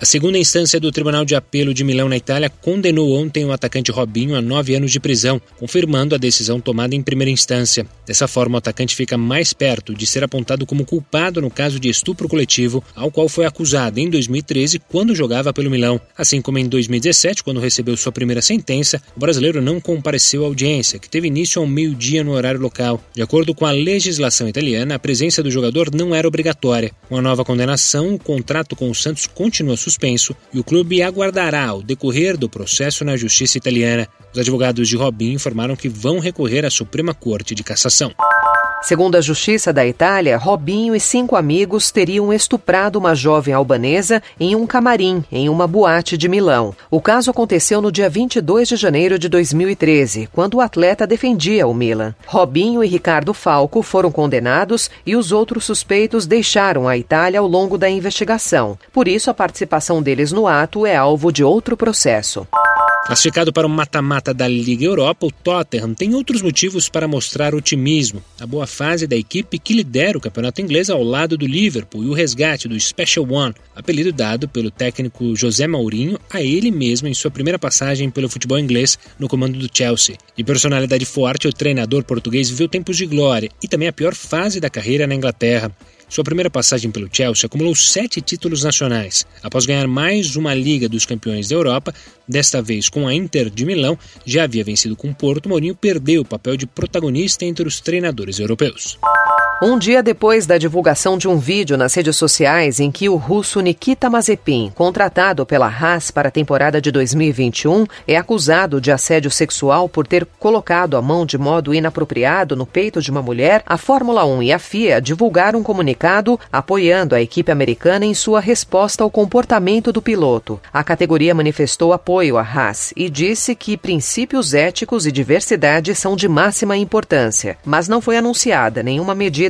A segunda instância do Tribunal de Apelo de Milão, na Itália, condenou ontem o atacante Robinho a nove anos de prisão, confirmando a decisão tomada em primeira instância. Dessa forma, o atacante fica mais perto de ser apontado como culpado no caso de estupro coletivo, ao qual foi acusado em 2013, quando jogava pelo Milão. Assim como em 2017, quando recebeu sua primeira sentença, o brasileiro não compareceu à audiência, que teve início ao meio-dia no horário local. De acordo com a legislação italiana, a presença do jogador não era obrigatória. Com a nova condenação, o contrato com o Santos continua suspenso suspenso e o clube aguardará o decorrer do processo na justiça italiana. Os advogados de Robin informaram que vão recorrer à Suprema Corte de Cassação. Segundo a Justiça da Itália, Robinho e cinco amigos teriam estuprado uma jovem albanesa em um camarim, em uma boate de Milão. O caso aconteceu no dia 22 de janeiro de 2013, quando o atleta defendia o Milan. Robinho e Ricardo Falco foram condenados e os outros suspeitos deixaram a Itália ao longo da investigação. Por isso, a participação deles no ato é alvo de outro processo. Classificado para o mata-mata da Liga Europa, o Tottenham tem outros motivos para mostrar otimismo. A boa fase da equipe que lidera o campeonato inglês ao lado do Liverpool e o resgate do Special One, apelido dado pelo técnico José Mourinho a ele mesmo em sua primeira passagem pelo futebol inglês no comando do Chelsea. De personalidade forte, o treinador português viveu tempos de glória e também a pior fase da carreira na Inglaterra. Sua primeira passagem pelo Chelsea acumulou sete títulos nacionais. Após ganhar mais uma Liga dos Campeões da Europa, desta vez com a Inter de Milão, já havia vencido com Porto, Mourinho perdeu o papel de protagonista entre os treinadores europeus. Um dia depois da divulgação de um vídeo nas redes sociais em que o russo Nikita Mazepin, contratado pela Haas para a temporada de 2021, é acusado de assédio sexual por ter colocado a mão de modo inapropriado no peito de uma mulher, a Fórmula 1 e a FIA divulgaram um comunicado apoiando a equipe americana em sua resposta ao comportamento do piloto. A categoria manifestou apoio à Haas e disse que princípios éticos e diversidade são de máxima importância, mas não foi anunciada nenhuma medida